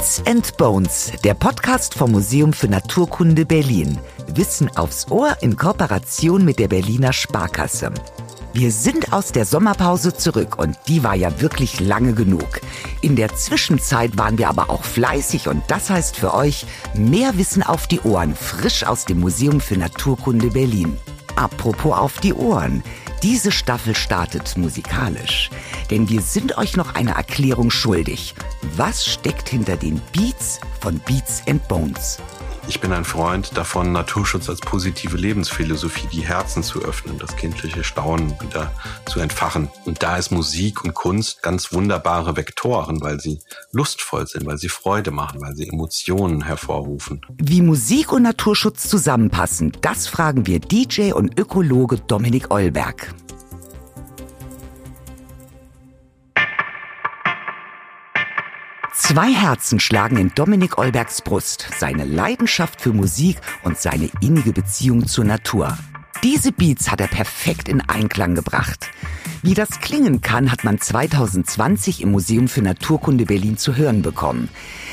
Beats and Bones, der Podcast vom Museum für Naturkunde Berlin. Wissen aufs Ohr in Kooperation mit der Berliner Sparkasse. Wir sind aus der Sommerpause zurück und die war ja wirklich lange genug. In der Zwischenzeit waren wir aber auch fleißig und das heißt für euch mehr Wissen auf die Ohren, frisch aus dem Museum für Naturkunde Berlin. Apropos auf die Ohren. Diese Staffel startet musikalisch, denn wir sind euch noch eine Erklärung schuldig. Was steckt hinter den Beats von Beats and Bones? Ich bin ein Freund davon, Naturschutz als positive Lebensphilosophie, die Herzen zu öffnen, das kindliche Staunen wieder zu entfachen. Und da ist Musik und Kunst ganz wunderbare Vektoren, weil sie lustvoll sind, weil sie Freude machen, weil sie Emotionen hervorrufen. Wie Musik und Naturschutz zusammenpassen, das fragen wir DJ und Ökologe Dominik Eulberg. Zwei Herzen schlagen in Dominik Olbergs Brust, seine Leidenschaft für Musik und seine innige Beziehung zur Natur. Diese Beats hat er perfekt in Einklang gebracht. Wie das klingen kann, hat man 2020 im Museum für Naturkunde Berlin zu hören bekommen.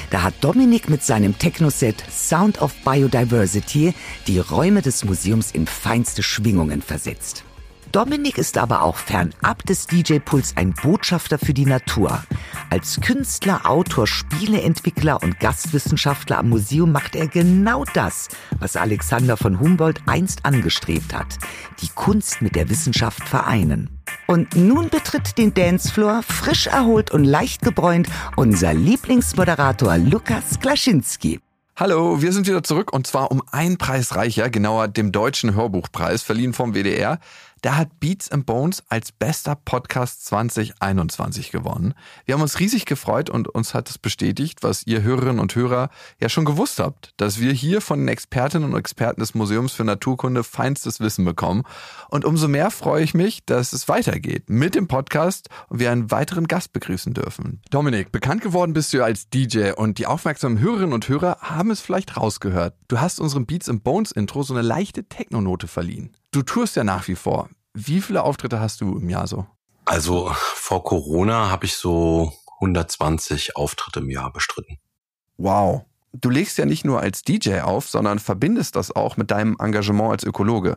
Da hat Dominik mit seinem Technoset Sound of Biodiversity die Räume des Museums in feinste Schwingungen versetzt. Dominik ist aber auch fernab des DJ-Puls ein Botschafter für die Natur. Als Künstler, Autor, Spieleentwickler und Gastwissenschaftler am Museum macht er genau das, was Alexander von Humboldt einst angestrebt hat. Die Kunst mit der Wissenschaft vereinen. Und nun betritt den Dancefloor frisch erholt und leicht gebräunt unser Lieblingsmoderator Lukas Klaschinski. Hallo, wir sind wieder zurück und zwar um einen Preis reicher, genauer dem Deutschen Hörbuchpreis, verliehen vom WDR. Der hat Beats and Bones als bester Podcast 2021 gewonnen. Wir haben uns riesig gefreut und uns hat es bestätigt, was ihr Hörerinnen und Hörer ja schon gewusst habt, dass wir hier von den Expertinnen und Experten des Museums für Naturkunde feinstes Wissen bekommen. Und umso mehr freue ich mich, dass es weitergeht mit dem Podcast und wir einen weiteren Gast begrüßen dürfen. Dominik, bekannt geworden bist du als DJ und die aufmerksamen Hörerinnen und Hörer haben es vielleicht rausgehört. Du hast unserem Beats and Bones Intro so eine leichte Technonote verliehen. Du tourst ja nach wie vor. Wie viele Auftritte hast du im Jahr so? Also vor Corona habe ich so 120 Auftritte im Jahr bestritten. Wow. Du legst ja nicht nur als DJ auf, sondern verbindest das auch mit deinem Engagement als Ökologe.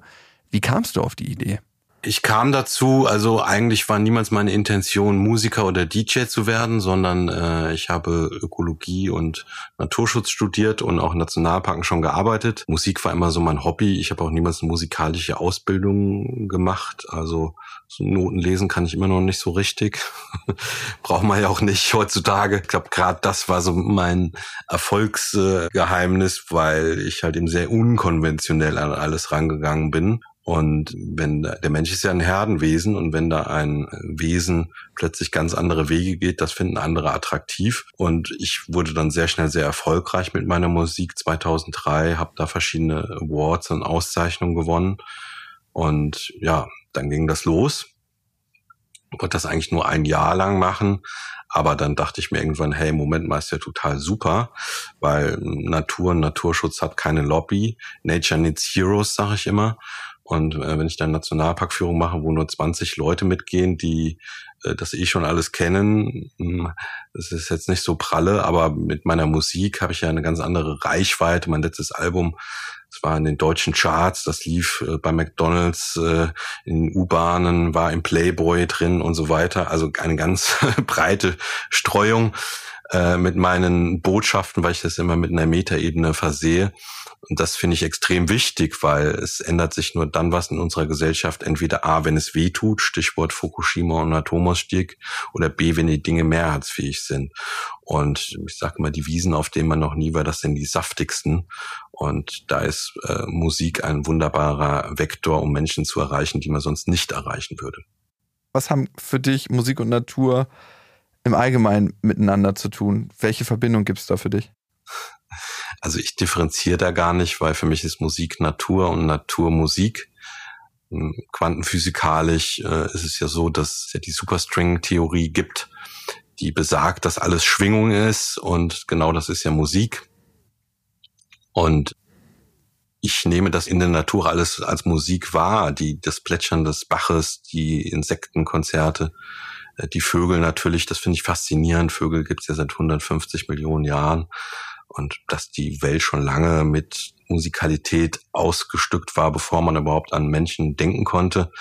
Wie kamst du auf die Idee? Ich kam dazu, also eigentlich war niemals meine Intention, Musiker oder DJ zu werden, sondern äh, ich habe Ökologie und Naturschutz studiert und auch in Nationalparken schon gearbeitet. Musik war immer so mein Hobby. Ich habe auch niemals eine musikalische Ausbildung gemacht. Also so Noten lesen kann ich immer noch nicht so richtig. Braucht man ja auch nicht heutzutage. Ich glaube, gerade das war so mein Erfolgsgeheimnis, weil ich halt eben sehr unkonventionell an alles rangegangen bin und wenn der Mensch ist ja ein Herdenwesen und wenn da ein Wesen plötzlich ganz andere Wege geht, das finden andere attraktiv. Und ich wurde dann sehr schnell sehr erfolgreich mit meiner Musik 2003, habe da verschiedene Awards und Auszeichnungen gewonnen. Und ja, dann ging das los. Ich wollte das eigentlich nur ein Jahr lang machen, aber dann dachte ich mir irgendwann, hey, Moment mal, ist ja total super, weil Natur und Naturschutz hat keine Lobby. Nature needs heroes, sage ich immer. Und äh, wenn ich dann Nationalparkführung mache, wo nur 20 Leute mitgehen, die äh, das eh schon alles kennen, hm, das ist jetzt nicht so pralle, aber mit meiner Musik habe ich ja eine ganz andere Reichweite. Mein letztes Album, das war in den deutschen Charts, das lief äh, bei McDonalds, äh, in U-Bahnen, war im Playboy drin und so weiter. Also eine ganz breite Streuung äh, mit meinen Botschaften, weil ich das immer mit einer Metaebene versehe. Und das finde ich extrem wichtig, weil es ändert sich nur dann was in unserer Gesellschaft. Entweder A, wenn es weh tut, Stichwort Fukushima und Atomausstieg, oder B, wenn die Dinge mehrheitsfähig sind. Und ich sage immer, die Wiesen, auf denen man noch nie war, das sind die saftigsten. Und da ist äh, Musik ein wunderbarer Vektor, um Menschen zu erreichen, die man sonst nicht erreichen würde. Was haben für dich Musik und Natur im Allgemeinen miteinander zu tun? Welche Verbindung gibt es da für dich? Also ich differenziere da gar nicht, weil für mich ist Musik Natur und Natur Musik. Hm, quantenphysikalisch äh, ist es ja so, dass es ja die Superstring-Theorie gibt, die besagt, dass alles Schwingung ist und genau das ist ja Musik. Und ich nehme das in der Natur alles als Musik wahr, die, das Plätschern des Baches, die Insektenkonzerte, Äh, die Vögel natürlich, das finde ich faszinierend. Vögel gibt es ja seit 150 Millionen Jahren. Und dass die Welt schon lange mit Musikalität ausgestückt war, bevor man überhaupt an Menschen denken konnte,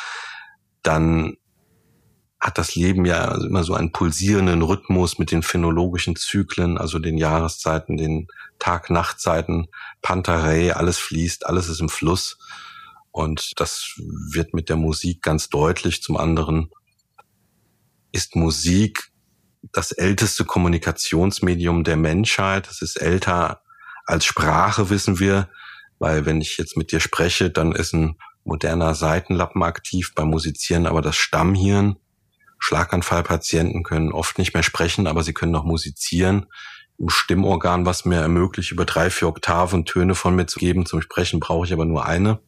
dann hat das Leben ja immer so einen pulsierenden Rhythmus mit den phänologischen Zyklen, also den Jahreszeiten, den Tag-Nacht-Zeiten, Pantarei, alles fließt, alles ist im Fluss. Und das wird mit der Musik ganz deutlich. Zum anderen ist Musik das älteste Kommunikationsmedium der Menschheit. Es ist älter als Sprache, wissen wir, weil wenn ich jetzt mit dir spreche, dann ist ein moderner Seitenlappen aktiv beim Musizieren, aber das Stammhirn, Schlaganfallpatienten können oft nicht mehr sprechen, aber sie können noch musizieren. Im Stimmorgan, was mir ermöglicht, über drei, vier Oktaven Töne von mir zu geben. Zum Sprechen brauche ich aber nur eine.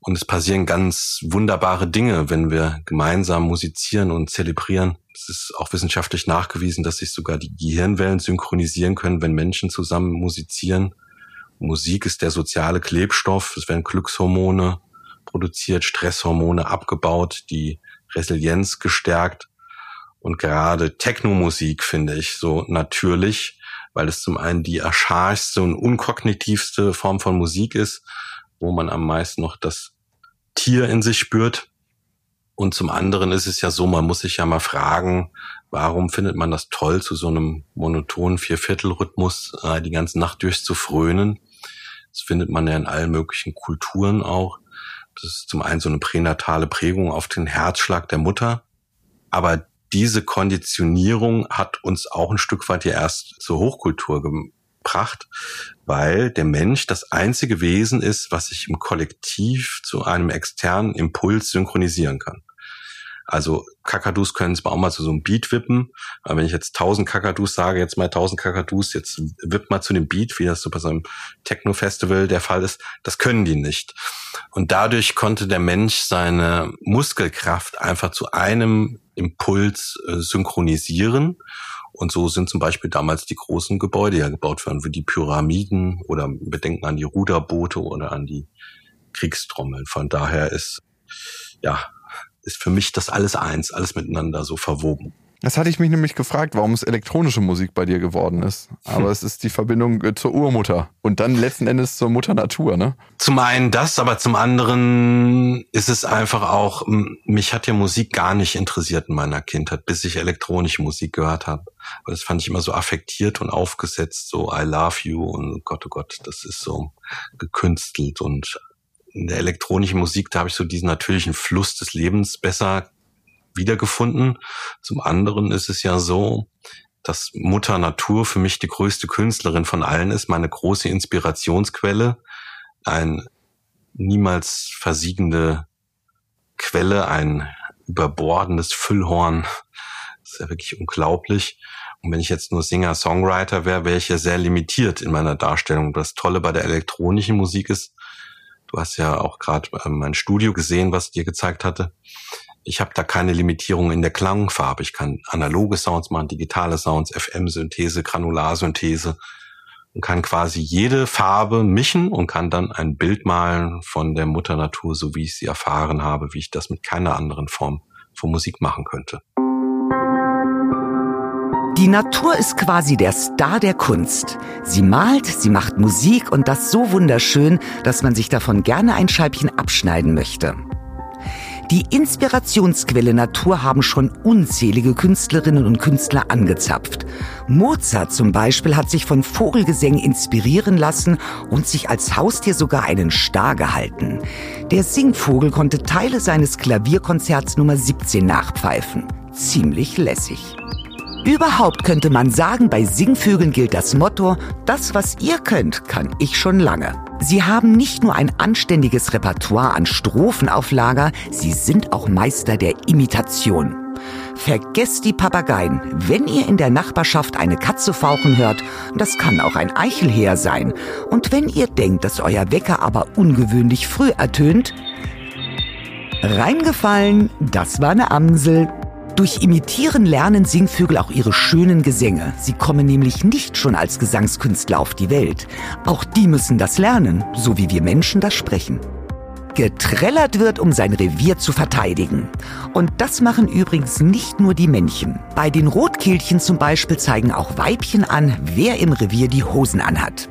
Und es passieren ganz wunderbare Dinge, wenn wir gemeinsam musizieren und zelebrieren. Es ist auch wissenschaftlich nachgewiesen, dass sich sogar die Gehirnwellen synchronisieren können, wenn Menschen zusammen musizieren. Musik ist der soziale Klebstoff. Es werden Glückshormone produziert, Stresshormone abgebaut, die Resilienz gestärkt. Und gerade Technomusik finde ich so natürlich, weil es zum einen die archaischste und unkognitivste Form von Musik ist, wo man am meisten noch das Tier in sich spürt. Und zum anderen ist es ja so, man muss sich ja mal fragen, warum findet man das toll, zu so einem monotonen Vierviertelrhythmus äh, die ganze Nacht durchzufrönen. Das findet man ja in allen möglichen Kulturen auch. Das ist zum einen so eine pränatale Prägung auf den Herzschlag der Mutter. Aber diese Konditionierung hat uns auch ein Stück weit ja erst zur Hochkultur gebracht, weil der Mensch das einzige Wesen ist, was sich im Kollektiv zu einem externen Impuls synchronisieren kann. Also Kakadus können zwar auch mal zu so einem Beat wippen, aber wenn ich jetzt 1000 Kakadus sage, jetzt mal 1000 Kakadus, jetzt wipp mal zu dem Beat, wie das so bei so einem Techno-Festival der Fall ist, das können die nicht. Und dadurch konnte der Mensch seine Muskelkraft einfach zu einem Impuls äh, synchronisieren und so sind zum Beispiel damals die großen Gebäude ja gebaut worden, wie die Pyramiden oder wir denken an die Ruderboote oder an die Kriegstrommeln. Von daher ist, ja, ist für mich das alles eins, alles miteinander so verwoben. Das hatte ich mich nämlich gefragt, warum es elektronische Musik bei dir geworden ist. Aber hm. es ist die Verbindung äh, zur Urmutter und dann letzten Endes zur Mutter Natur, ne? Zum einen das, aber zum anderen ist es einfach auch, mich hat ja Musik gar nicht interessiert in meiner Kindheit, bis ich elektronische Musik gehört habe. Das fand ich immer so affektiert und aufgesetzt, so I love you und Gott, oh Gott, das ist so gekünstelt und in der elektronischen Musik, da habe ich so diesen natürlichen Fluss des Lebens besser wiedergefunden. Zum anderen ist es ja so, dass Mutter Natur für mich die größte Künstlerin von allen ist, meine große Inspirationsquelle, ein niemals versiegende Quelle, ein überbordendes Füllhorn. Ist ja wirklich unglaublich. Und wenn ich jetzt nur Singer-Songwriter wäre, wäre ich ja sehr limitiert in meiner Darstellung. Das Tolle bei der elektronischen Musik ist, du hast ja auch gerade mein Studio gesehen, was dir gezeigt hatte ich habe da keine Limitierung in der Klangfarbe. Ich kann analoge Sounds machen, digitale Sounds, FM-Synthese, Granularsynthese und kann quasi jede Farbe mischen und kann dann ein Bild malen von der Mutter Natur, so wie ich sie erfahren habe, wie ich das mit keiner anderen Form von Musik machen könnte. Die Natur ist quasi der Star der Kunst. Sie malt, sie macht Musik und das so wunderschön, dass man sich davon gerne ein Scheibchen abschneiden möchte. Die Inspirationsquelle Natur haben schon unzählige Künstlerinnen und Künstler angezapft. Mozart zum Beispiel hat sich von Vogelgesängen inspirieren lassen und sich als Haustier sogar einen Star gehalten. Der Singvogel konnte Teile seines Klavierkonzerts Nummer 17 nachpfeifen. Ziemlich lässig. Überhaupt könnte man sagen, bei Singvögeln gilt das Motto, das, was ihr könnt, kann ich schon lange. Sie haben nicht nur ein anständiges Repertoire an Strophen auf Lager, sie sind auch Meister der Imitation. Vergesst die Papageien. Wenn ihr in der Nachbarschaft eine Katze fauchen hört, das kann auch ein Eichelheer sein. Und wenn ihr denkt, dass euer Wecker aber ungewöhnlich früh ertönt, reingefallen, das war eine Amsel. Durch Imitieren lernen Singvögel auch ihre schönen Gesänge. Sie kommen nämlich nicht schon als Gesangskünstler auf die Welt. Auch die müssen das lernen, so wie wir Menschen das sprechen. getrellert wird, um sein Revier zu verteidigen. Und das machen übrigens nicht nur die Männchen. Bei den Rotkehlchen zum Beispiel zeigen auch Weibchen an, wer im Revier die Hosen anhat.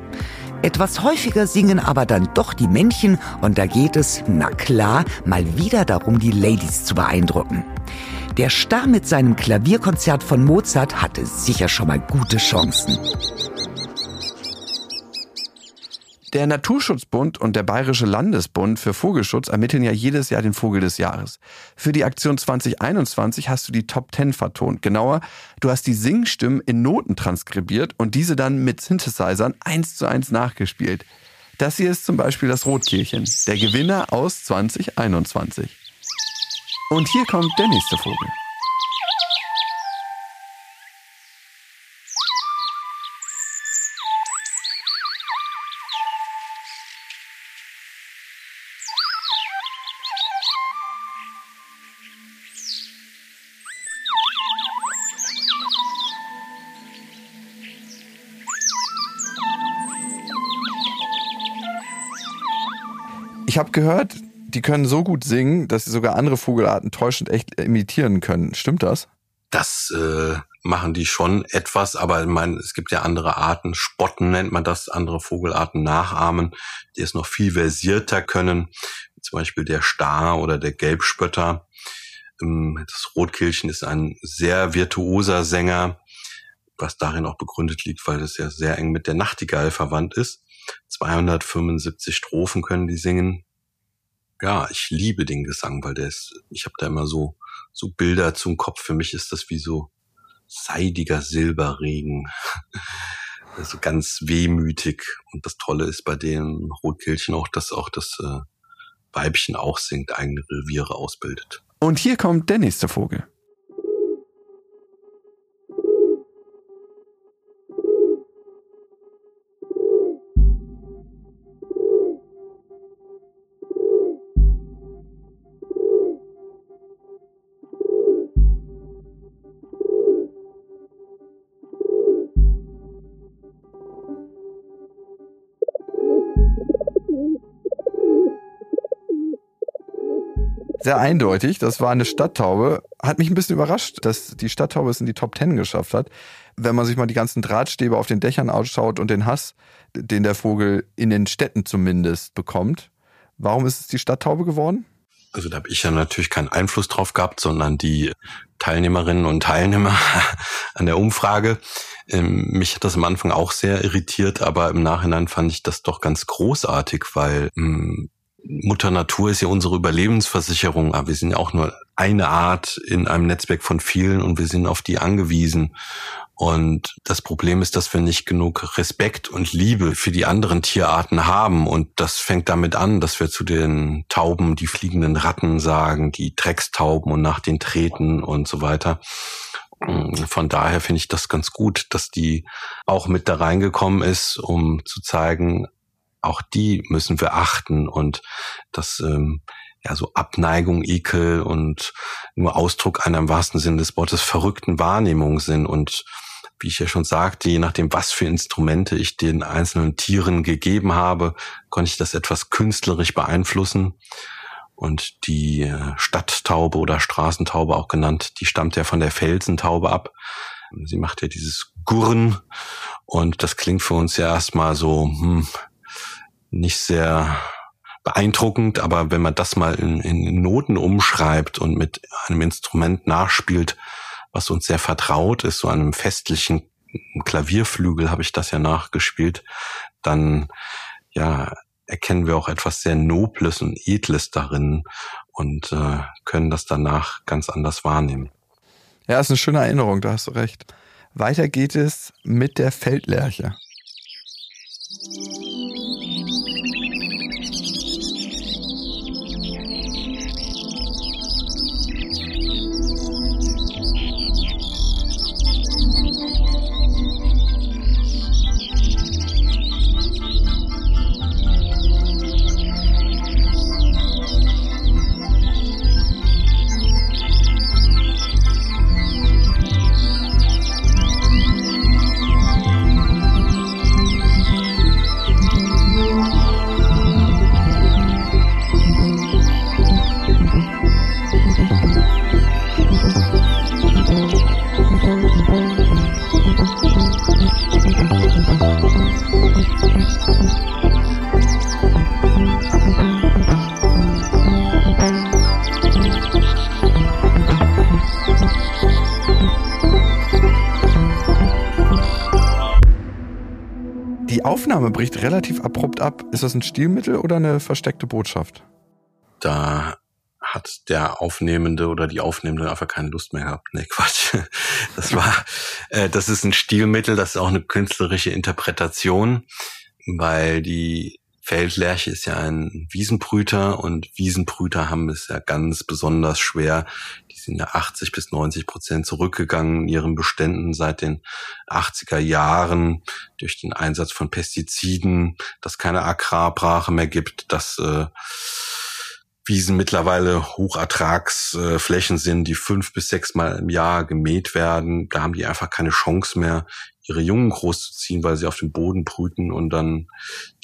Etwas häufiger singen aber dann doch die Männchen und da geht es, na klar, mal wieder darum, die Ladies zu beeindrucken. Der Star mit seinem Klavierkonzert von Mozart hatte sicher schon mal gute Chancen. Der Naturschutzbund und der Bayerische Landesbund für Vogelschutz ermitteln ja jedes Jahr den Vogel des Jahres. Für die Aktion 2021 hast du die Top 10 vertont. Genauer, du hast die Singstimmen in Noten transkribiert und diese dann mit Synthesizern eins zu eins nachgespielt. Das hier ist zum Beispiel das Rotkehlchen, der Gewinner aus 2021. Und hier kommt der nächste Vogel. Ich habe gehört, die können so gut singen, dass sie sogar andere Vogelarten täuschend echt imitieren können. Stimmt das? Das äh, machen die schon etwas, aber ich meine, es gibt ja andere Arten. Spotten nennt man das, andere Vogelarten nachahmen, die es noch viel versierter können. Zum Beispiel der Star oder der Gelbspötter. Ähm, das Rotkehlchen ist ein sehr virtuoser Sänger, was darin auch begründet liegt, weil es ja sehr eng mit der Nachtigall verwandt ist. 275 Strophen können die singen. Ja, ich liebe den Gesang, weil der ist, ich habe da immer so, so Bilder zum Kopf. Für mich ist das wie so seidiger Silberregen. also ganz wehmütig. Und das Tolle ist bei den Rotkehlchen auch, dass auch das äh, Weibchen auch singt, eigene Reviere ausbildet. Und hier kommt der nächste Vogel. Sehr eindeutig. Das war eine Stadttaube. Hat mich ein bisschen überrascht, dass die Stadttaube es in die Top Ten geschafft hat. Wenn man sich mal die ganzen Drahtstäbe auf den Dächern ausschaut und den Hass, den der Vogel in den Städten zumindest bekommt. Warum ist es die Stadttaube geworden? Also da habe ich ja natürlich keinen Einfluss drauf gehabt, sondern die Teilnehmerinnen und Teilnehmer an der Umfrage. Ähm, mich hat das am Anfang auch sehr irritiert, aber im Nachhinein fand ich das doch ganz großartig, weil ähm, Mutter Natur ist ja unsere Überlebensversicherung, aber wir sind ja auch nur eine Art in einem Netzwerk von vielen und wir sind auf die angewiesen. Und das Problem ist, dass wir nicht genug Respekt und Liebe für die anderen Tierarten haben. Und das fängt damit an, dass wir zu den Tauben die fliegenden Ratten sagen, die Dreckstauben und nach den treten und so weiter. Von daher finde ich das ganz gut, dass die auch mit da reingekommen ist, um zu zeigen, auch die müssen wir achten und das ähm, ja so Abneigung, Ekel und nur Ausdruck einer im wahrsten Sinne des Wortes verrückten Wahrnehmung sind und wie ich ja schon sagte, je nachdem, was für Instrumente ich den einzelnen Tieren gegeben habe, konnte ich das etwas künstlerisch beeinflussen. Und die äh, Stadttaube oder Straßentaube auch genannt, die stammt ja von der Felsentaube ab. Sie macht ja dieses Gurren und das klingt für uns ja erstmal so, hm, nicht sehr beeindruckend, aber wenn man das mal in, in Noten umschreibt und mit einem Instrument nachspielt, was uns sehr vertraut ist, so einem festlichen Klavierflügel habe ich das ja nachgespielt, dann ja erkennen wir auch etwas sehr Nobles und Edles darin und äh, können das danach ganz anders wahrnehmen. Ja, ist eine schöne Erinnerung, da hast du recht. Weiter geht es mit der Feldlerche. Aufnahme bricht relativ abrupt ab. Ist das ein Stilmittel oder eine versteckte Botschaft? Da hat der Aufnehmende oder die Aufnehmende einfach keine Lust mehr gehabt. Nee, Quatsch. Das war, äh, das ist ein Stilmittel, das ist auch eine künstlerische Interpretation, weil die Feldlerche ist ja ein Wiesenbrüter und Wiesenbrüter haben es ja ganz besonders schwer. Sind ja 80 bis 90 Prozent zurückgegangen in ihren Beständen seit den 80er Jahren durch den Einsatz von Pestiziden, dass keine Agrarbrache mehr gibt, dass äh, Wiesen mittlerweile Hochertragsflächen sind, die fünf bis sechs Mal im Jahr gemäht werden. Da haben die einfach keine Chance mehr, ihre Jungen großzuziehen, weil sie auf dem Boden brüten und dann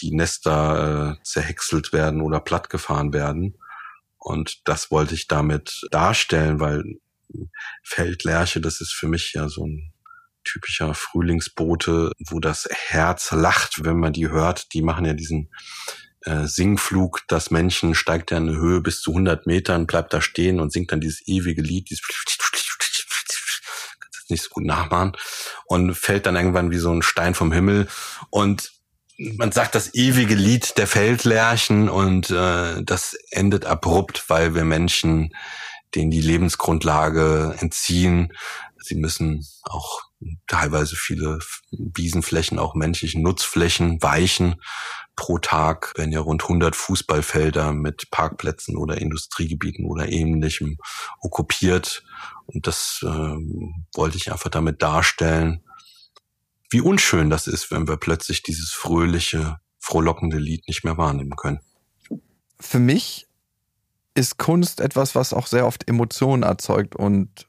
die Nester äh, zerhäckselt werden oder plattgefahren werden. Und das wollte ich damit darstellen, weil Feldlerche, das ist für mich ja so ein typischer Frühlingsbote, wo das Herz lacht, wenn man die hört. Die machen ja diesen äh, Singflug, das Männchen steigt ja in eine Höhe bis zu 100 Metern, bleibt da stehen und singt dann dieses ewige Lied, dieses nicht so gut nachmachen und fällt dann irgendwann wie so ein Stein vom Himmel und man sagt das ewige Lied der Feldlärchen und äh, das endet abrupt, weil wir Menschen denen die Lebensgrundlage entziehen. Sie müssen auch teilweise viele Wiesenflächen, auch menschlichen Nutzflächen weichen pro Tag werden ja rund 100 Fußballfelder mit Parkplätzen oder Industriegebieten oder ähnlichem okkupiert. Und das äh, wollte ich einfach damit darstellen, wie unschön das ist, wenn wir plötzlich dieses fröhliche, frohlockende Lied nicht mehr wahrnehmen können. Für mich ist Kunst etwas, was auch sehr oft Emotionen erzeugt. Und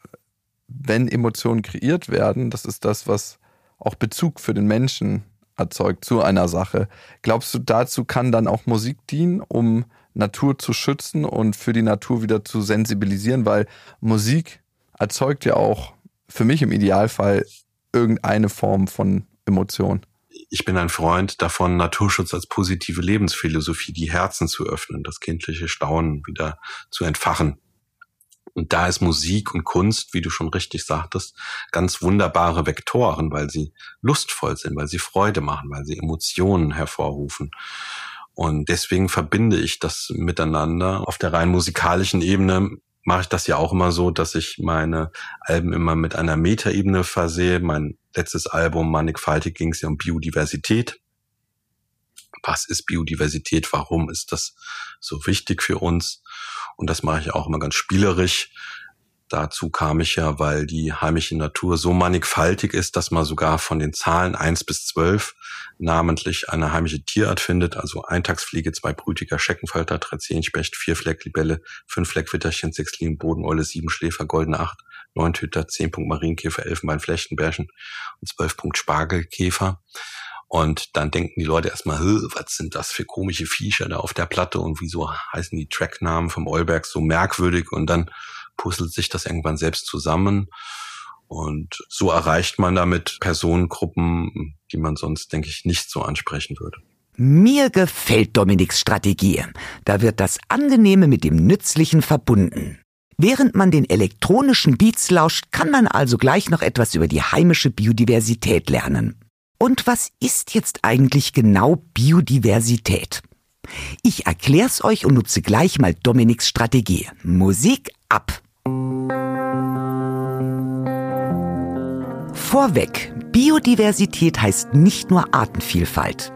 wenn Emotionen kreiert werden, das ist das, was auch Bezug für den Menschen erzeugt zu einer Sache. Glaubst du, dazu kann dann auch Musik dienen, um Natur zu schützen und für die Natur wieder zu sensibilisieren? Weil Musik erzeugt ja auch für mich im Idealfall irgendeine Form von Emotion. Ich bin ein Freund davon, Naturschutz als positive Lebensphilosophie, die Herzen zu öffnen, das kindliche Staunen wieder zu entfachen. Und da ist Musik und Kunst, wie du schon richtig sagtest, ganz wunderbare Vektoren, weil sie lustvoll sind, weil sie Freude machen, weil sie Emotionen hervorrufen. Und deswegen verbinde ich das miteinander. Auf der rein musikalischen Ebene mache ich das ja auch immer so, dass ich meine Alben immer mit einer Metaebene versehe. Mein letztes Album Mannigfaltig ging es ja um Biodiversität. Was ist Biodiversität? Warum ist das so wichtig für uns? Und das mache ich auch immer ganz spielerisch. Dazu kam ich ja, weil die heimische Natur so mannigfaltig ist, dass man sogar von den Zahlen eins bis zwölf namentlich eine heimische Tierart findet. Also Eintagsfliege, zwei Brütiger, Scheckenfalter, Drazienspecht, vier Flecklibelle, fünf Fleckwitterchen, sechs Lien, Bodeneule, sieben Schläfer, goldene Acht, neun Tüter, zehn Punkt Marienkäfer, Elfenbein, Flechtenbärchen und zwölf Punkt Spargelkäfer. Und dann denken die Leute erstmal, was sind das für komische Viecher da auf der Platte und wieso heißen die Tracknamen vom Olberg so merkwürdig und dann puzzelt sich das irgendwann selbst zusammen. Und so erreicht man damit Personengruppen, die man sonst, denke ich, nicht so ansprechen würde. Mir gefällt Dominiks Strategie. Da wird das Angenehme mit dem Nützlichen verbunden. Während man den elektronischen Beats lauscht, kann man also gleich noch etwas über die heimische Biodiversität lernen. Und was ist jetzt eigentlich genau Biodiversität? Ich erklär's euch und nutze gleich mal Dominiks Strategie. Musik ab! Vorweg, Biodiversität heißt nicht nur Artenvielfalt.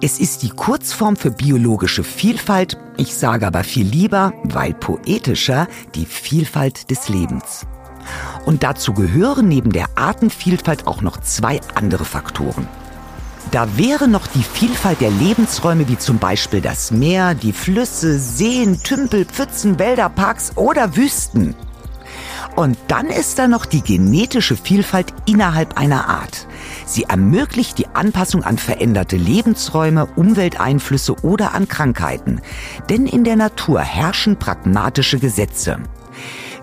Es ist die Kurzform für biologische Vielfalt, ich sage aber viel lieber, weil poetischer, die Vielfalt des Lebens. Und dazu gehören neben der Artenvielfalt auch noch zwei andere Faktoren. Da wäre noch die Vielfalt der Lebensräume wie zum Beispiel das Meer, die Flüsse, Seen, Tümpel, Pfützen, Wälder, Parks oder Wüsten. Und dann ist da noch die genetische Vielfalt innerhalb einer Art. Sie ermöglicht die Anpassung an veränderte Lebensräume, Umwelteinflüsse oder an Krankheiten. Denn in der Natur herrschen pragmatische Gesetze.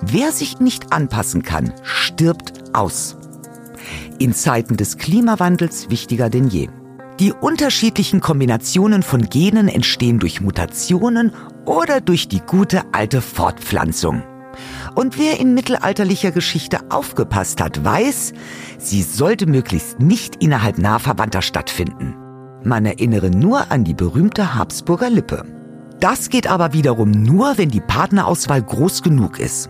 Wer sich nicht anpassen kann, stirbt aus. In Zeiten des Klimawandels wichtiger denn je. Die unterschiedlichen Kombinationen von Genen entstehen durch Mutationen oder durch die gute alte Fortpflanzung. Und wer in mittelalterlicher Geschichte aufgepasst hat, weiß, sie sollte möglichst nicht innerhalb nah Verwandter stattfinden. Man erinnere nur an die berühmte Habsburger Lippe. Das geht aber wiederum nur, wenn die Partnerauswahl groß genug ist.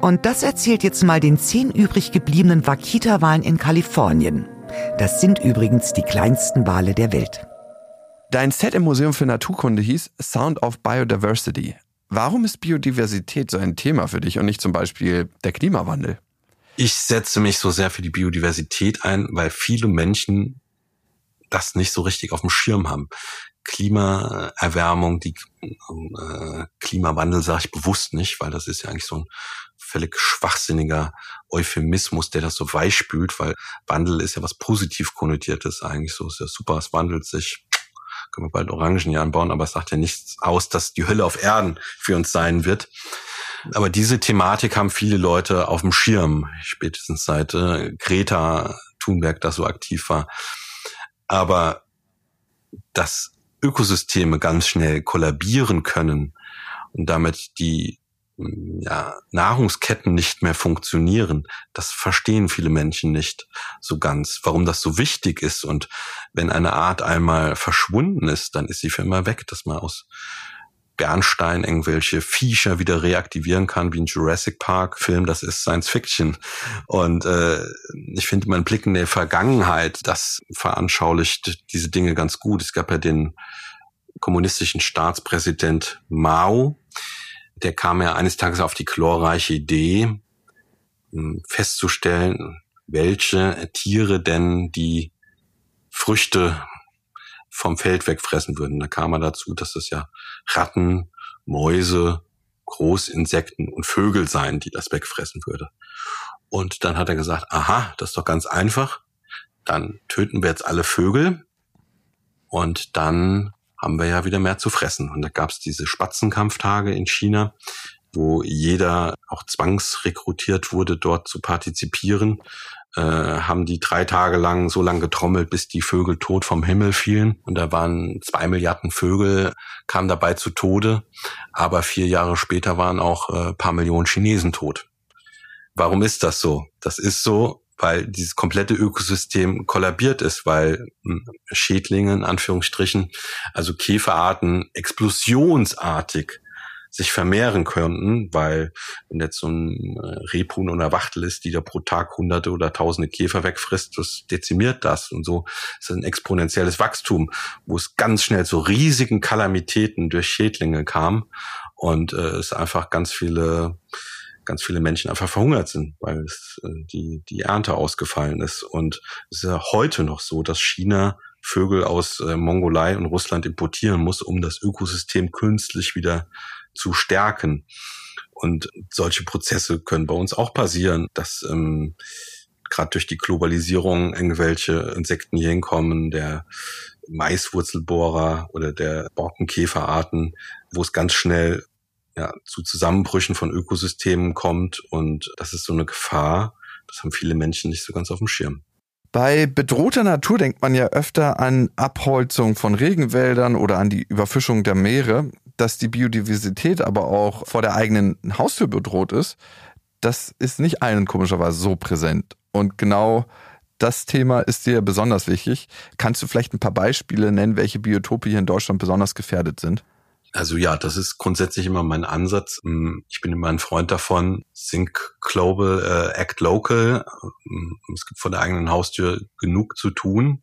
Und das erzählt jetzt mal den zehn übrig gebliebenen Wakita-Wahlen in Kalifornien. Das sind übrigens die kleinsten Wale der Welt. Dein Set im Museum für Naturkunde hieß Sound of Biodiversity. Warum ist Biodiversität so ein Thema für dich und nicht zum Beispiel der Klimawandel? Ich setze mich so sehr für die Biodiversität ein, weil viele Menschen das nicht so richtig auf dem Schirm haben. Klimaerwärmung, die äh, Klimawandel sage ich bewusst nicht, weil das ist ja eigentlich so ein völlig schwachsinniger Euphemismus, der das so weichspült, weil Wandel ist ja was positiv konnotiertes eigentlich so. Ist ja super, es wandelt sich. Können wir bald Orangen hier anbauen, aber es sagt ja nichts aus, dass die Hölle auf Erden für uns sein wird. Aber diese Thematik haben viele Leute auf dem Schirm, spätestens seit äh, Greta Thunberg da so aktiv war. Aber dass Ökosysteme ganz schnell kollabieren können und damit die ja, Nahrungsketten nicht mehr funktionieren, das verstehen viele Menschen nicht so ganz, warum das so wichtig ist. Und wenn eine Art einmal verschwunden ist, dann ist sie für immer weg, dass man aus Bernstein irgendwelche Viecher wieder reaktivieren kann, wie ein Jurassic Park Film, das ist Science Fiction. Und äh, ich finde, mein Blick in die Vergangenheit, das veranschaulicht diese Dinge ganz gut. Es gab ja den kommunistischen Staatspräsident Mao, der kam ja eines Tages auf die chlorreiche Idee, hm, festzustellen, welche Tiere denn die Früchte vom Feld wegfressen würden. Da kam er dazu, dass es ja Ratten, Mäuse, Großinsekten und Vögel seien, die das wegfressen würde. Und dann hat er gesagt, aha, das ist doch ganz einfach. Dann töten wir jetzt alle Vögel und dann haben wir ja wieder mehr zu fressen. Und da gab es diese Spatzenkampftage in China, wo jeder auch zwangsrekrutiert wurde, dort zu partizipieren äh, haben die drei Tage lang so lang getrommelt, bis die Vögel tot vom Himmel fielen. Und da waren zwei Milliarden Vögel, kamen dabei zu Tode. Aber vier Jahre später waren auch äh, paar Millionen Chinesen tot. Warum ist das so? Das ist so, weil dieses komplette Ökosystem kollabiert ist, weil hm, Schädlinge in Anführungsstrichen, also Käferarten explosionsartig sich vermehren könnten, weil wenn jetzt so ein äh, Rebhuhn oder Wachtel ist, die da pro Tag hunderte oder tausende Käfer wegfrisst, das dezimiert das und so. Ist ein exponentielles Wachstum, wo es ganz schnell zu riesigen Kalamitäten durch Schädlinge kam. Und äh, es einfach ganz viele ganz viele Menschen einfach verhungert sind, weil es, äh, die, die Ernte ausgefallen ist. Und es ist ja heute noch so, dass China Vögel aus äh, Mongolei und Russland importieren muss, um das Ökosystem künstlich wieder zu stärken. Und solche Prozesse können bei uns auch passieren, dass ähm, gerade durch die Globalisierung irgendwelche Insekten hier hinkommen, der Maiswurzelbohrer oder der Borkenkäferarten, wo es ganz schnell ja, zu Zusammenbrüchen von Ökosystemen kommt. Und das ist so eine Gefahr. Das haben viele Menschen nicht so ganz auf dem Schirm. Bei bedrohter Natur denkt man ja öfter an Abholzung von Regenwäldern oder an die Überfischung der Meere dass die Biodiversität aber auch vor der eigenen Haustür bedroht ist, das ist nicht allen komischerweise so präsent. Und genau das Thema ist dir besonders wichtig. Kannst du vielleicht ein paar Beispiele nennen, welche Biotope hier in Deutschland besonders gefährdet sind? Also ja, das ist grundsätzlich immer mein Ansatz. Hm, ich bin immer ein Freund davon, Think Global, äh, Act Local. Hm, es gibt vor der eigenen Haustür genug zu tun.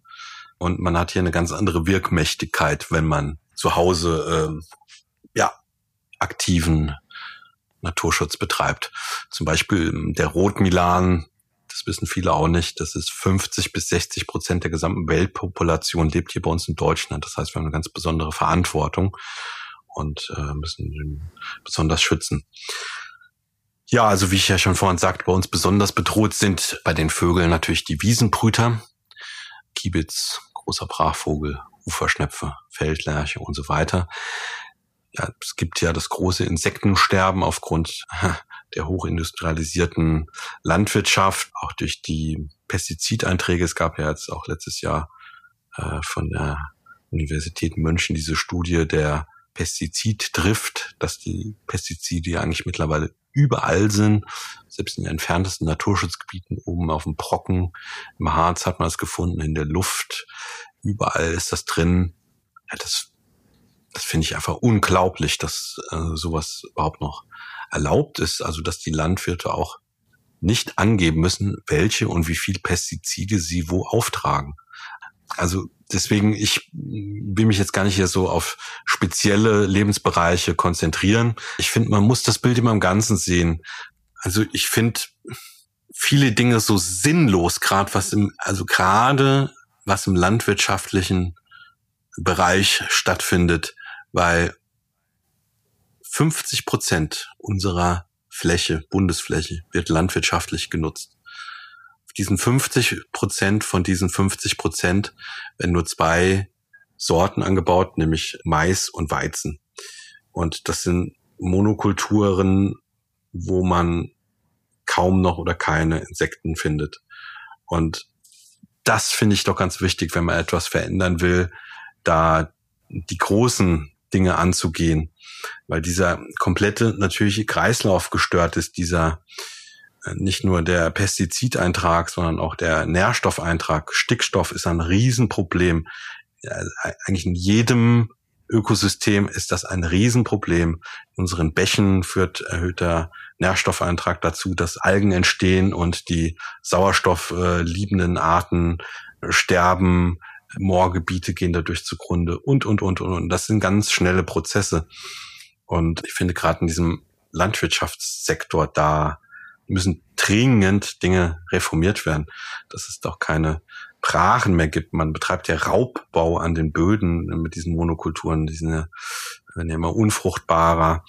Und man hat hier eine ganz andere Wirkmächtigkeit, wenn man zu Hause äh, ja, aktiven Naturschutz betreibt. Zum Beispiel ähm, der Rotmilan, das wissen viele auch nicht, das ist 50 bis 60 Prozent der gesamten Weltpopulation lebt hier bei uns in Deutschland. Das heißt, wir haben eine ganz besondere Verantwortung und äh, müssen besonders schützen. Ja, also wie ich ja schon vorhin sagte, bei uns besonders bedroht sind bei den Vögeln natürlich die Wiesenbrüter, Kiebitz, großer Brachvogel, Uferschnepfe, Feldlerche und so weiter ja, es gibt ja das große Insektensterben aufgrund der hochindustrialisierten Landwirtschaft, auch durch die Pestizideinträge. Es gab ja jetzt auch letztes Jahr äh, von der Universität München diese Studie der Pestiziddrift, dass die Pestizide ja eigentlich mittlerweile überall sind, selbst in den entferntesten Naturschutzgebieten, oben auf dem Brocken, im Harz hat man es gefunden, in der Luft, Überall ist das drin. Ja, das das finde ich einfach unglaublich, dass äh, sowas überhaupt noch erlaubt ist. Also dass die Landwirte auch nicht angeben müssen, welche und wie viel Pestizide sie wo auftragen. Also deswegen, ich will mich jetzt gar nicht hier so auf spezielle Lebensbereiche konzentrieren. Ich finde, man muss das Bild immer im Ganzen sehen. Also ich finde viele Dinge so sinnlos, gerade was im, also gerade was im landwirtschaftlichen Bereich stattfindet, weil 50 Prozent unserer Fläche, Bundesfläche, wird landwirtschaftlich genutzt. Diesen 50 Prozent von diesen 50 Prozent nur zwei Sorten angebaut, nämlich Mais und Weizen. Und das sind Monokulturen, wo man kaum noch oder keine Insekten findet. Und das finde ich doch ganz wichtig, wenn man etwas verändern will, da die großen Dinge anzugehen, weil dieser komplette natürliche Kreislauf gestört ist, dieser nicht nur der Pestizideintrag, sondern auch der Nährstoffeintrag. Stickstoff ist ein Riesenproblem. Eigentlich in jedem Ökosystem ist das ein Riesenproblem. In unseren Bächen führt erhöhter Nährstoffeintrag dazu, dass Algen entstehen und die sauerstoffliebenden Arten sterben. Moorgebiete gehen dadurch zugrunde und, und, und, und. Und das sind ganz schnelle Prozesse. Und ich finde gerade in diesem Landwirtschaftssektor, da müssen dringend Dinge reformiert werden, dass es doch keine Brachen mehr gibt. Man betreibt ja Raubbau an den Böden mit diesen Monokulturen, die sind ja, werden ja immer unfruchtbarer,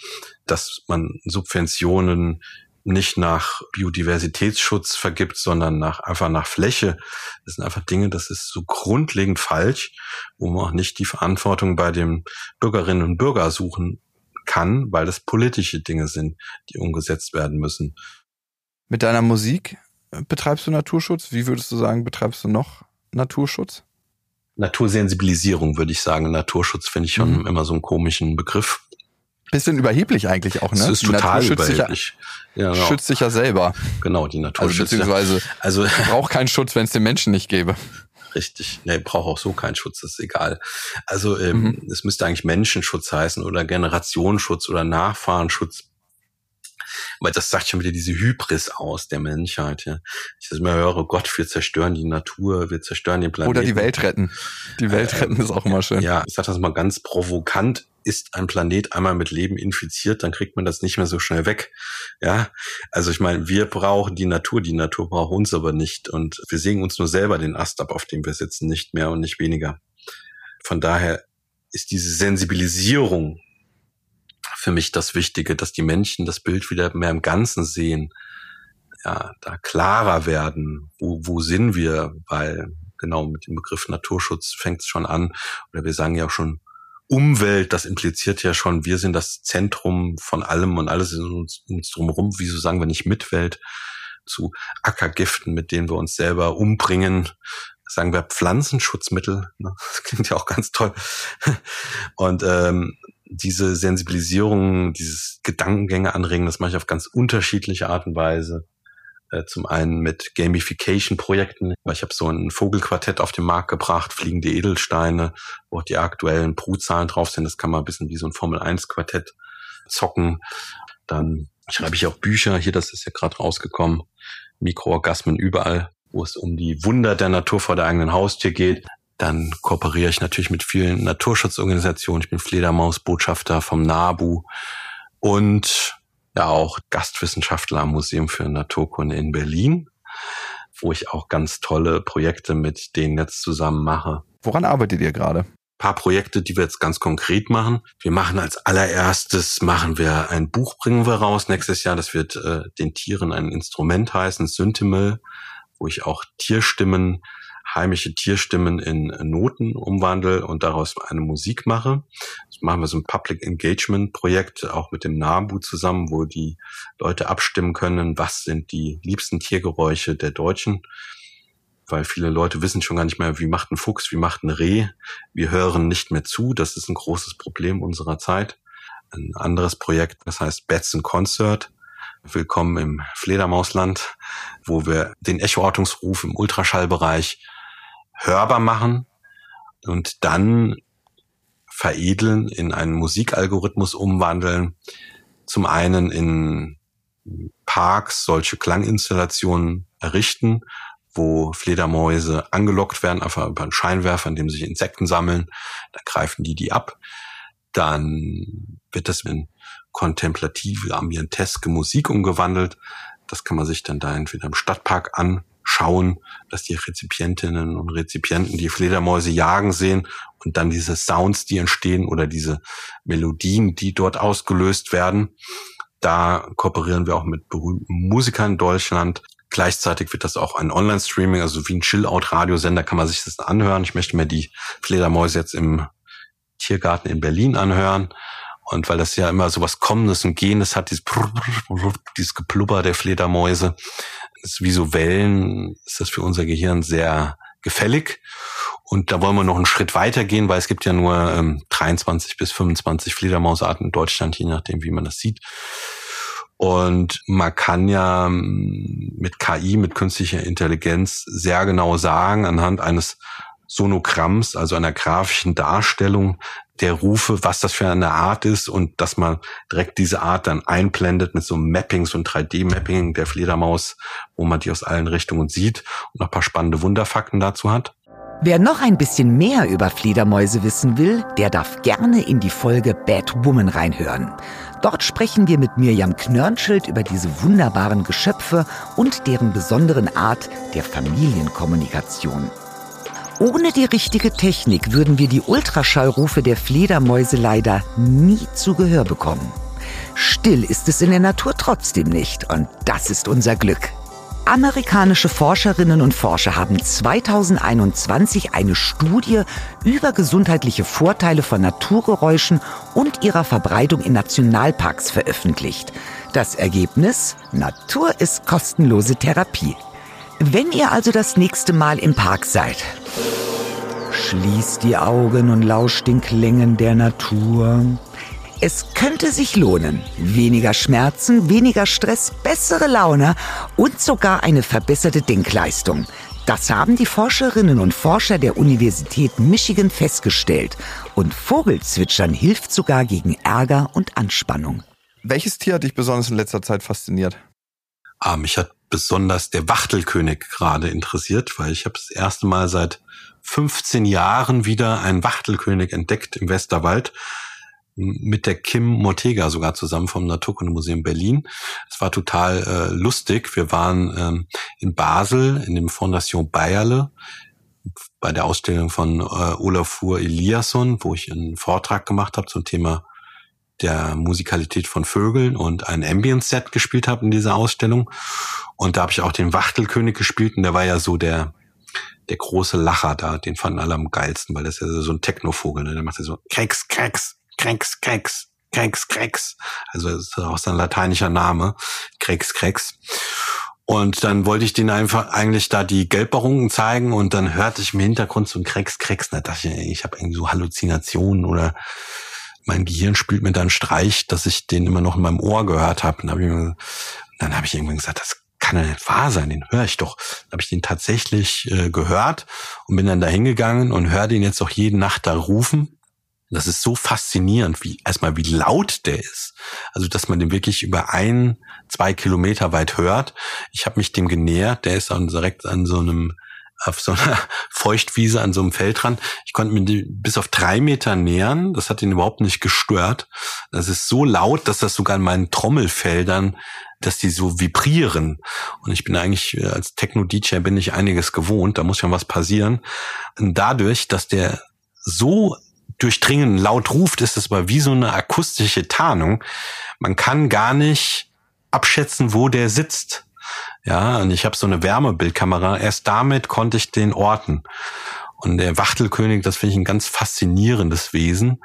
dass man Subventionen nicht nach Biodiversitätsschutz vergibt, sondern nach, einfach nach Fläche. Das sind einfach Dinge, das ist so grundlegend falsch, wo man auch nicht die Verantwortung bei den Bürgerinnen und Bürgern suchen kann, weil das politische Dinge sind, die umgesetzt werden müssen. Mit deiner Musik äh, betreibst du Naturschutz? Wie würdest du sagen, betreibst du noch Naturschutz? Natursensibilisierung würde ich sagen. Naturschutz finde ich schon mhm. immer so einen komischen Begriff. Bisschen überheblich eigentlich auch, ne? Das ist total überheblich. Sich ja, genau. Schützt sich ja selber. Genau, die Natur also, schützt beziehungsweise also braucht keinen Schutz, wenn es den Menschen nicht gäbe. Richtig. Nee, braucht auch so keinen Schutz, das ist egal. Also ähm, mhm. es müsste eigentlich Menschenschutz heißen oder Generationsschutz oder Nachfahrenschutz weil das sagt schon wieder diese Hybris aus der Menschheit. Ja. Ich das immer höre, Gott, wir zerstören die Natur, wir zerstören den Planeten. Oder die Welt retten. Die Welt retten äh, ist auch immer schön. Ja, ich sage das mal ganz provokant. Ist ein Planet einmal mit Leben infiziert, dann kriegt man das nicht mehr so schnell weg. Ja, also ich meine, wir brauchen die Natur, die Natur braucht uns aber nicht. Und wir sägen uns nur selber den Ast ab, auf dem wir sitzen, nicht mehr und nicht weniger. Von daher ist diese Sensibilisierung für mich das Wichtige, dass die Menschen das Bild wieder mehr im Ganzen sehen, ja, da klarer werden, wo, wo sind wir, weil genau mit dem Begriff Naturschutz fängt es schon an, oder wir sagen ja auch schon Umwelt, das impliziert ja schon, wir sind das Zentrum von allem und alles ist uns, uns drumherum. Wieso sagen wir nicht Mitwelt zu Ackergiften, mit denen wir uns selber umbringen? Sagen wir Pflanzenschutzmittel, ne? das klingt ja auch ganz toll. Und ähm, diese Sensibilisierung, dieses Gedankengänge anregen, das mache ich auf ganz unterschiedliche Art und Weise. Äh, zum einen mit Gamification-Projekten. Ich habe so ein Vogelquartett auf den Markt gebracht, fliegende Edelsteine, wo auch die aktuellen Brutzahlen drauf sind. Das kann man ein bisschen wie so ein Formel-1-Quartett zocken. Dann schreibe ich auch Bücher. Hier, das ist ja gerade rausgekommen. Mikroorgasmen überall, wo es um die Wunder der Natur vor der eigenen Haustür geht. Dann kooperiere ich natürlich mit vielen Naturschutzorganisationen. Ich bin Fledermausbotschafter vom NABU und ja auch Gastwissenschaftler am Museum für Naturkunde in Berlin, wo ich auch ganz tolle Projekte mit denen jetzt zusammen mache. Woran arbeitet ihr gerade? paar Projekte, die wir jetzt ganz konkret machen. Wir machen als allererstes, machen wir ein Buch, bringen wir raus nächstes Jahr. Das wird äh, den Tieren ein Instrument heißen, Synthemel, wo ich auch Tierstimmen heimische Tierstimmen in Noten umwandle und daraus eine Musik mache. Das machen wir so ein Public Engagement Projekt auch mit dem NABU zusammen, wo die Leute abstimmen können, was sind die liebsten Tiergeräusche der Deutschen. Weil viele Leute wissen schon gar nicht mehr, wie macht ein Fuchs, wie macht ein Reh. Wir hören nicht mehr zu. Das ist ein großes Problem unserer Zeit. Ein anderes Projekt, das heißt Bats in Concert. Willkommen im Fledermausland, wo wir den Echoortungsruf im Ultraschallbereich hörbar machen und dann veredeln, in einen Musikalgorithmus umwandeln. Zum einen in Parks solche Klanginstallationen errichten, wo Fledermäuse angelockt werden, einfach über einen Scheinwerfer, in dem sich Insekten sammeln. Dann greifen die die ab. Dann wird das in kontemplative, ambienteske Musik umgewandelt. Das kann man sich dann da entweder im Stadtpark anschauen, dass die Rezipientinnen und Rezipienten die Fledermäuse jagen sehen und dann diese Sounds, die entstehen oder diese Melodien, die dort ausgelöst werden. Da kooperieren wir auch mit berühmten Musikern in Deutschland. Gleichzeitig wird das auch ein Online-Streaming, also wie ein Chill-Out-Radiosender kann man sich das anhören. Ich möchte mir die Fledermäuse jetzt im Tiergarten in Berlin anhören. Und weil das ja immer so was Kommendes und Gehendes hat, dieses, dieses Geplubber der Fledermäuse, ist wie so Wellen, ist das für unser Gehirn sehr gefällig. Und da wollen wir noch einen Schritt weiter gehen, weil es gibt ja nur ähm, 23 bis 25 Fledermausarten in Deutschland, je nachdem, wie man das sieht. Und man kann ja ähm, mit KI, mit künstlicher Intelligenz sehr genau sagen, anhand eines Sonogramms, also einer grafischen Darstellung der Rufe, was das für eine Art ist und dass man direkt diese Art dann einblendet mit so Mappings und 3D-Mapping der Fledermaus, wo man die aus allen Richtungen sieht und noch ein paar spannende Wunderfakten dazu hat. Wer noch ein bisschen mehr über Fledermäuse wissen will, der darf gerne in die Folge Bad Woman reinhören. Dort sprechen wir mit Mirjam Knörnschild über diese wunderbaren Geschöpfe und deren besonderen Art der Familienkommunikation. Ohne die richtige Technik würden wir die Ultraschallrufe der Fledermäuse leider nie zu Gehör bekommen. Still ist es in der Natur trotzdem nicht und das ist unser Glück. Amerikanische Forscherinnen und Forscher haben 2021 eine Studie über gesundheitliche Vorteile von Naturgeräuschen und ihrer Verbreitung in Nationalparks veröffentlicht. Das Ergebnis? Natur ist kostenlose Therapie. Wenn ihr also das nächste Mal im Park seid, schließt die Augen und lauscht den Klängen der Natur. Es könnte sich lohnen. Weniger Schmerzen, weniger Stress, bessere Laune und sogar eine verbesserte Denkleistung. Das haben die Forscherinnen und Forscher der Universität Michigan festgestellt. Und Vogelzwitschern hilft sogar gegen Ärger und Anspannung. Welches Tier hat dich besonders in letzter Zeit fasziniert? Ah, mich hat besonders der Wachtelkönig gerade interessiert, weil ich habe das erste Mal seit 15 Jahren wieder einen Wachtelkönig entdeckt im Westerwald mit der Kim Mortega sogar zusammen vom Naturkundemuseum Berlin. Es war total äh, lustig. Wir waren ähm, in Basel in dem Fondation Bayerle bei der Ausstellung von äh, Olafur Eliasson, wo ich einen Vortrag gemacht habe zum Thema der Musikalität von Vögeln und ein Ambient-Set gespielt habe in dieser Ausstellung. Und da habe ich auch den Wachtelkönig gespielt und der war ja so der der große Lacher da, den fanden alle am geilsten, weil das ist ja so ein Technovogel, ne? Der macht ja so Keks, Keks, Krex, Krex, Krex, Krex. Also das ist auch sein lateinischer Name. Krex, Krex. Und dann wollte ich denen einfach eigentlich da die Gelbbarungen zeigen und dann hörte ich im Hintergrund so ein Krex, Krex. Da dachte ich, ich habe irgendwie so Halluzinationen oder mein Gehirn spielt mir dann Streich, dass ich den immer noch in meinem Ohr gehört habe. Dann habe ich, hab ich irgendwann gesagt, das kann ja nicht wahr sein, den höre ich doch. Dann habe ich den tatsächlich äh, gehört und bin dann da hingegangen und höre den jetzt auch jede Nacht da rufen. Das ist so faszinierend, wie erstmal wie laut der ist. Also dass man den wirklich über ein, zwei Kilometer weit hört. Ich habe mich dem genähert. Der ist dann direkt an so einem auf so einer Feuchtwiese an so einem Feldrand. Ich konnte mir bis auf drei Meter nähern. Das hat ihn überhaupt nicht gestört. Das ist so laut, dass das sogar in meinen Trommelfeldern, dass die so vibrieren. Und ich bin eigentlich äh, als Techno-DJ bin ich einiges gewohnt. Da muss ja was passieren. Und dadurch, dass der so durchdringen laut ruft, ist es aber wie so eine akustische Tarnung. Man kann gar nicht abschätzen, wo der sitzt. Ja, und ich habe so eine Wärmebildkamera. Erst damit konnte ich den orten. Und der Wachtelkönig, das finde ich ein ganz faszinierendes Wesen,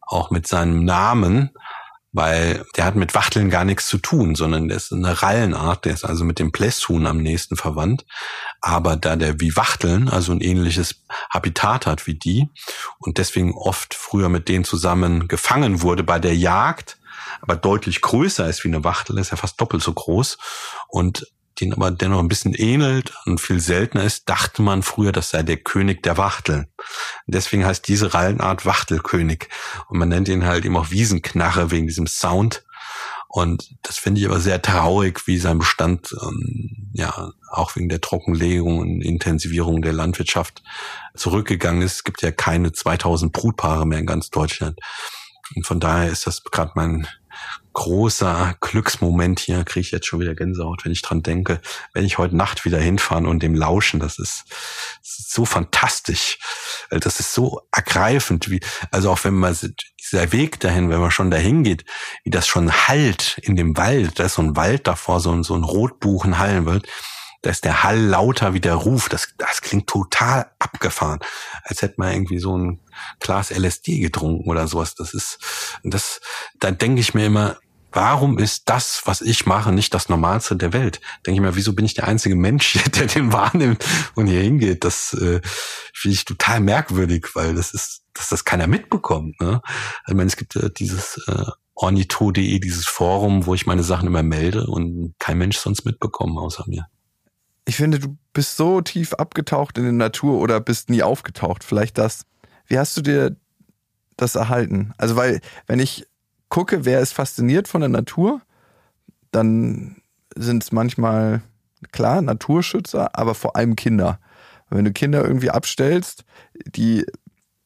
auch mit seinem Namen weil der hat mit Wachteln gar nichts zu tun, sondern der ist eine Rallenart, der ist also mit dem Plässhuhn am nächsten verwandt. Aber da der wie Wachteln, also ein ähnliches Habitat hat wie die und deswegen oft früher mit denen zusammen gefangen wurde bei der Jagd, aber deutlich größer ist wie eine Wachtel, ist ja fast doppelt so groß und den aber dennoch ein bisschen ähnelt und viel seltener ist, dachte man früher, das sei der König der Wachteln. deswegen heißt diese Rallenart Wachtelkönig. Und man nennt ihn halt eben auch Wiesenknarre wegen diesem Sound. Und das finde ich aber sehr traurig, wie sein Bestand, ähm, ja, auch wegen der Trockenlegung und Intensivierung der Landwirtschaft zurückgegangen ist. Es gibt ja keine 2000 Brutpaare mehr in ganz Deutschland. Und von daher ist das gerade mein großer Glücksmoment hier, kriege ich jetzt schon wieder Gänsehaut, wenn ich dran denke, wenn ich heute Nacht wieder hinfahren und dem lauschen, das ist, das ist so fantastisch. Das ist so ergreifend, wie, also auch wenn man dieser Weg dahin, wenn man schon dahin geht, wie das schon halt in dem Wald, da ist so ein Wald davor, so ein, so ein Rotbuchenhallenwald, da ist der Hall lauter wie der Ruf. Das, das klingt total abgefahren. Als hätte man irgendwie so ein Glas LSD getrunken oder sowas. Das ist, das, da denke ich mir immer, warum ist das, was ich mache, nicht das Normalste der Welt? Denke ich mir, wieso bin ich der einzige Mensch, der den wahrnimmt und hier hingeht? Das äh, finde ich total merkwürdig, weil das ist, dass das keiner mitbekommt. Ne? Ich meine, es gibt äh, dieses äh, ornito.de, dieses Forum, wo ich meine Sachen immer melde und kein Mensch sonst mitbekommen außer mir ich finde, du bist so tief abgetaucht in die Natur oder bist nie aufgetaucht. Vielleicht das. Wie hast du dir das erhalten? Also, weil, wenn ich gucke, wer ist fasziniert von der Natur, dann sind es manchmal, klar, Naturschützer, aber vor allem Kinder. Wenn du Kinder irgendwie abstellst, die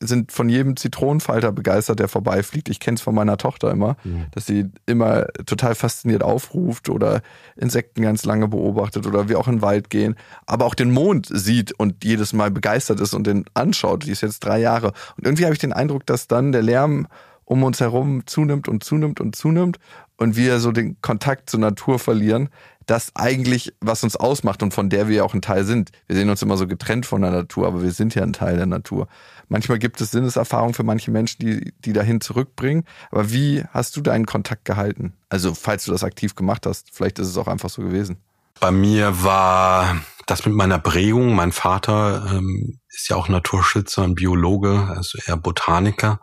sind von jedem Zitronenfalter begeistert, der vorbeifliegt. Ich kenne es von meiner Tochter immer, mhm. dass sie immer total fasziniert aufruft oder Insekten ganz lange beobachtet oder wir auch in den Wald gehen, aber auch den Mond sieht und jedes Mal begeistert ist und den anschaut. Die ist jetzt drei Jahre. Und irgendwie habe ich den Eindruck, dass dann der Lärm um uns herum zunimmt und zunimmt und zunimmt und wir so den Kontakt zur Natur verlieren, das eigentlich, was uns ausmacht und von der wir ja auch ein Teil sind. Wir sehen uns immer so getrennt von der Natur, aber wir sind ja ein Teil der Natur. Manchmal gibt es Sinneserfahrungen für manche Menschen, die, die dahin zurückbringen. Aber wie hast du deinen Kontakt gehalten? Also, falls du das aktiv gemacht hast, vielleicht ist es auch einfach so gewesen. Bei mir war das mit meiner Prägung. Mein Vater ähm, ist ja auch Naturschützer und Biologe, also eher Botaniker,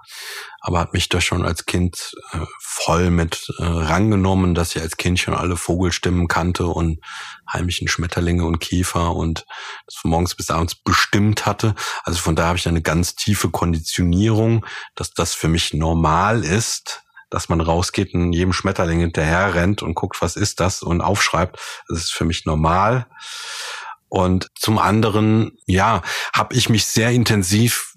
aber hat mich da schon als Kind äh, voll mit äh, rangenommen, dass ich als Kind schon alle Vogelstimmen kannte und heimischen Schmetterlinge und Käfer und das von morgens bis abends bestimmt hatte. Also von da habe ich eine ganz tiefe Konditionierung, dass das für mich normal ist, dass man rausgeht und jedem Schmetterling hinterher rennt und guckt, was ist das und aufschreibt. Das ist für mich normal. Und zum anderen, ja, habe ich mich sehr intensiv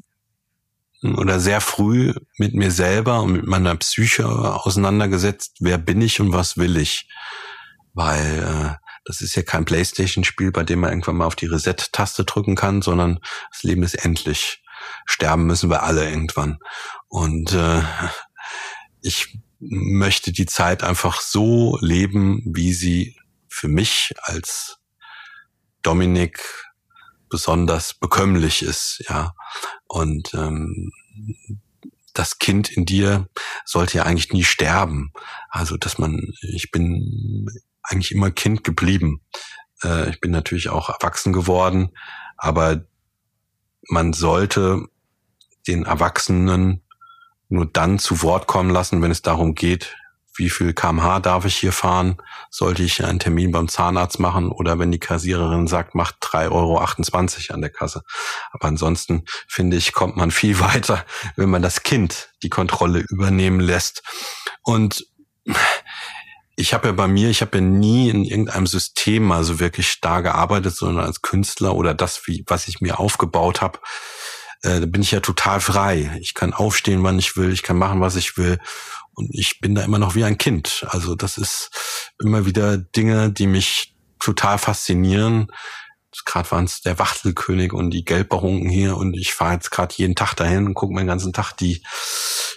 oder sehr früh mit mir selber und mit meiner Psyche auseinandergesetzt, wer bin ich und was will ich. Weil äh, das ist ja kein Playstation-Spiel, bei dem man irgendwann mal auf die Reset-Taste drücken kann, sondern das Leben ist endlich. Sterben müssen wir alle irgendwann. Und äh, ich möchte die Zeit einfach so leben, wie sie für mich als Dominik besonders bekömmlich ist, ja. Und ähm, das Kind in dir sollte ja eigentlich nie sterben. Also, dass man, ich bin eigentlich immer Kind geblieben. Äh, ich bin natürlich auch erwachsen geworden, aber man sollte den Erwachsenen nur dann zu Wort kommen lassen, wenn es darum geht, wie viel kmh darf ich hier fahren? Sollte ich einen Termin beim Zahnarzt machen? Oder wenn die Kassiererin sagt, macht 3,28 Euro an der Kasse. Aber ansonsten finde ich, kommt man viel weiter, wenn man das Kind die Kontrolle übernehmen lässt. Und ich habe ja bei mir, ich habe ja nie in irgendeinem System mal so wirklich starr gearbeitet, sondern als Künstler oder das, wie, was ich mir aufgebaut habe, äh, da bin ich ja total frei. Ich kann aufstehen, wann ich will, ich kann machen, was ich will. Und ich bin da immer noch wie ein Kind. Also das ist immer wieder Dinge, die mich total faszinieren. Gerade waren es der Wachtelkönig und die Gelbbarunken hier und ich fahre jetzt gerade jeden Tag dahin und gucke mir den ganzen Tag die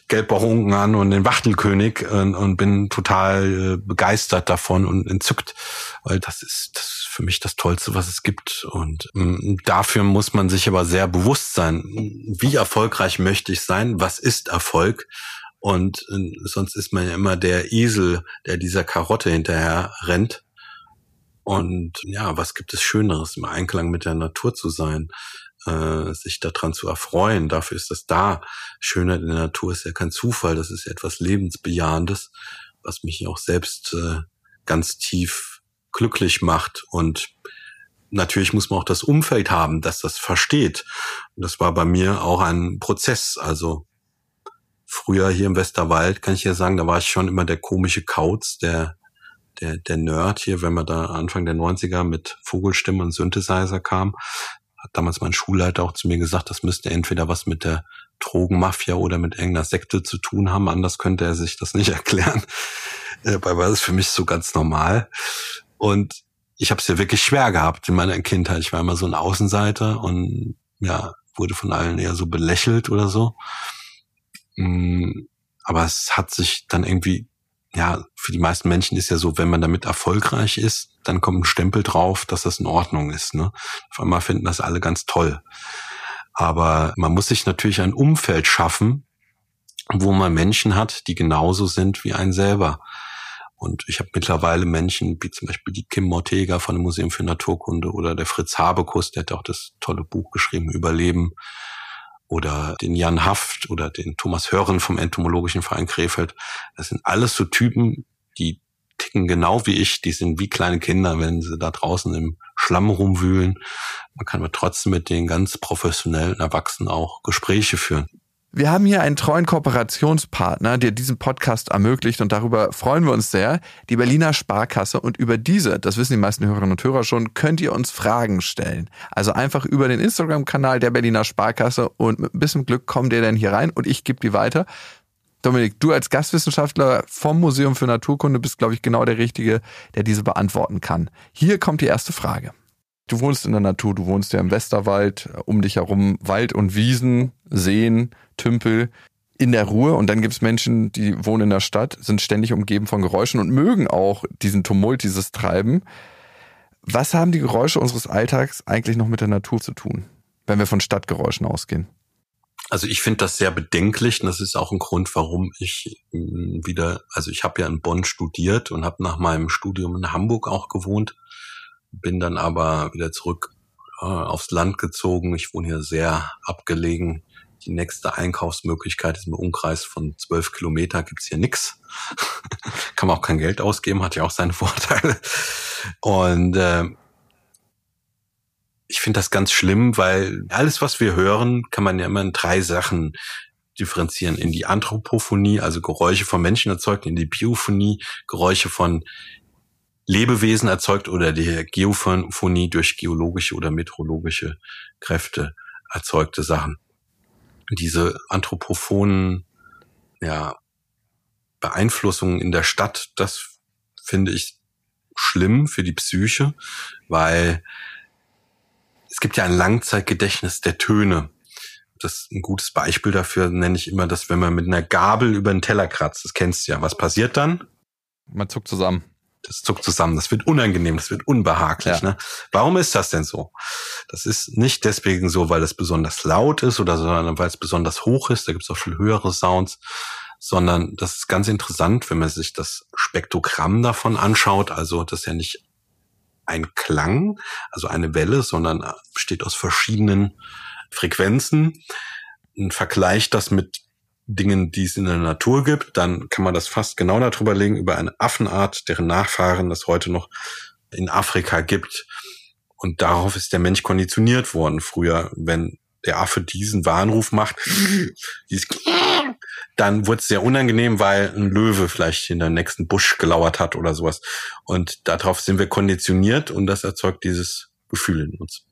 Gelbbarunken an und den Wachtelkönig und, und bin total äh, begeistert davon und entzückt, weil das ist, das ist für mich das Tollste, was es gibt. Und ähm, dafür muss man sich aber sehr bewusst sein, wie erfolgreich möchte ich sein, was ist Erfolg und äh, sonst ist man ja immer der Esel, der dieser Karotte hinterher rennt. Und ja, was gibt es Schöneres, im Einklang mit der Natur zu sein, äh, sich daran zu erfreuen. Dafür ist das da. Schönheit in der Natur ist ja kein Zufall, das ist ja etwas Lebensbejahendes, was mich auch selbst äh, ganz tief glücklich macht. Und natürlich muss man auch das Umfeld haben, dass das versteht. Und das war bei mir auch ein Prozess. Also früher hier im Westerwald kann ich ja sagen, da war ich schon immer der komische Kauz, der, der, der Nerd hier, wenn man da Anfang der 90er mit Vogelstimme und Synthesizer kam. Hat damals mein Schulleiter auch zu mir gesagt, das müsste entweder was mit der Drogenmafia oder mit irgendeiner Sekte zu tun haben, anders könnte er sich das nicht erklären. Dabei war das für mich so ganz normal. Und ich habe es ja wirklich schwer gehabt in meiner Kindheit. Ich war immer so ein Außenseiter und ja, wurde von allen eher so belächelt oder so. Mm, aber es hat sich dann irgendwie, ja, für die meisten Menschen ist ja so, wenn man damit erfolgreich ist, dann kommt ein Stempel drauf, dass das in Ordnung ist. Ne? Auf einmal finden das alle ganz toll. Aber man muss sich natürlich ein Umfeld schaffen, wo man Menschen hat, die genauso sind wie ein selber. Und ich habe mittlerweile Menschen, wie zum Beispiel die Kim Mortega von dem Museum für Naturkunde oder der Fritz Habekus, der hat auch das tolle Buch geschrieben, Überleben, oder den Jan Haft oder den Thomas Hörren vom Entomologischen Verein Krefeld. Das sind alles so Typen, die ticken genau wie ich, die sind wie kleine Kinder, wenn sie da draußen im Schlamm rumwühlen. Man kann aber trotzdem mit den ganz professionellen Erwachsenen auch Gespräche führen. Wir haben hier einen treuen Kooperationspartner, der diesen Podcast ermöglicht und darüber freuen wir uns sehr, die Berliner Sparkasse. Und über diese, das wissen die meisten Hörerinnen und Hörer schon, könnt ihr uns Fragen stellen. Also einfach über den Instagram-Kanal der Berliner Sparkasse und mit ein bisschen Glück kommt ihr dann hier rein und ich gebe die weiter. Dominik, du als Gastwissenschaftler vom Museum für Naturkunde bist, glaube ich, genau der Richtige, der diese beantworten kann. Hier kommt die erste Frage. Du wohnst in der Natur, du wohnst ja im Westerwald, um dich herum Wald und Wiesen, Seen, Tümpel in der Ruhe und dann gibt es Menschen, die wohnen in der Stadt, sind ständig umgeben von Geräuschen und mögen auch diesen Tumult, dieses Treiben. Was haben die Geräusche unseres Alltags eigentlich noch mit der Natur zu tun, wenn wir von Stadtgeräuschen ausgehen? Also ich finde das sehr bedenklich und das ist auch ein Grund, warum ich hm, wieder, also ich habe ja in Bonn studiert und habe nach meinem Studium in Hamburg auch gewohnt bin dann aber wieder zurück äh, aufs Land gezogen. Ich wohne hier sehr abgelegen. Die nächste Einkaufsmöglichkeit ist im Umkreis von zwölf Kilometer gibt's hier nix. Kann man auch kein Geld ausgeben, hat ja auch seine Vorteile. Und äh, ich finde das ganz schlimm, weil alles, was wir hören, kann man ja immer in drei Sachen differenzieren. In die Anthropophonie, also Geräusche von Menschen erzeugt, in die Biophonie, Geräusche von Lebewesen erzeugt oder die Geophonie durch geologische oder meteorologische Kräfte erzeugte Sachen. Diese anthropophonen ja, Beeinflussungen in der Stadt, das finde ich schlimm für die Psyche, weil es gibt ja ein Langzeitgedächtnis der Töne. Das ist ein gutes Beispiel dafür nenne ich immer, dass wenn man mit einer Gabel über den Teller kratzt, das kennst du ja, was passiert dann? Man zuckt zusammen das zuckt zusammen, das wird unangenehm, das wird unbehaglich. Ja. Ne? Warum ist das denn so? Das ist nicht deswegen so, weil es besonders laut ist oder sondern weil es besonders hoch ist, da gibt es auch viel höhere Sounds, sondern das ist ganz interessant, wenn man sich das Spektrogramm davon anschaut. Also das ist ja nicht ein Klang, also eine Welle, sondern besteht aus verschiedenen Frequenzen. Ein Vergleich das mit Dingen, die es in der Natur gibt, dann kann man das fast genau darüber legen, über eine Affenart, deren Nachfahren es heute noch in Afrika gibt. Und darauf ist der Mensch konditioniert worden. Früher, wenn der Affe diesen Warnruf macht, dann wurde es sehr unangenehm, weil ein Löwe vielleicht in der nächsten Busch gelauert hat oder sowas. Und darauf sind wir konditioniert und das erzeugt dieses Gefühl in uns.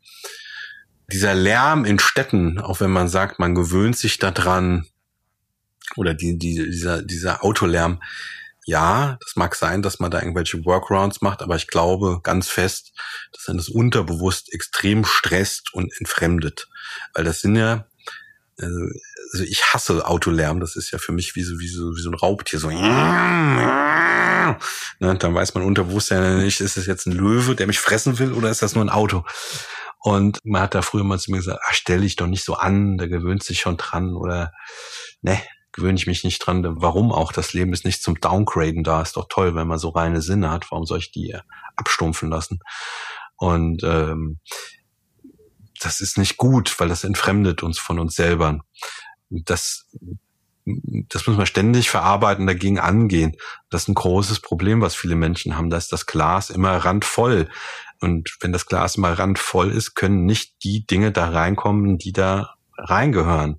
Dieser Lärm in Städten, auch wenn man sagt, man gewöhnt sich daran, oder die, die, dieser, dieser Autolärm, ja, das mag sein, dass man da irgendwelche Workarounds macht, aber ich glaube ganz fest, dass man das unterbewusst extrem stresst und entfremdet. Weil das sind ja, also, ich hasse Autolärm, das ist ja für mich wie so, wie so, wie so ein Raubtier, so. Ne, dann weiß man unterbewusst ja nicht, ist es jetzt ein Löwe, der mich fressen will, oder ist das nur ein Auto? Und man hat da früher mal zu mir gesagt, ach, stell dich doch nicht so an, der gewöhnt sich schon dran, oder, ne, gewöhne ich mich nicht dran. Warum auch? Das Leben ist nicht zum Downgraden da. Ist doch toll, wenn man so reine Sinne hat. Warum soll ich die abstumpfen lassen? Und ähm, das ist nicht gut, weil das entfremdet uns von uns selber. Das das muss man ständig verarbeiten, dagegen angehen. Das ist ein großes Problem, was viele Menschen haben. Da ist das Glas immer randvoll. Und wenn das Glas immer randvoll ist, können nicht die Dinge da reinkommen, die da reingehören.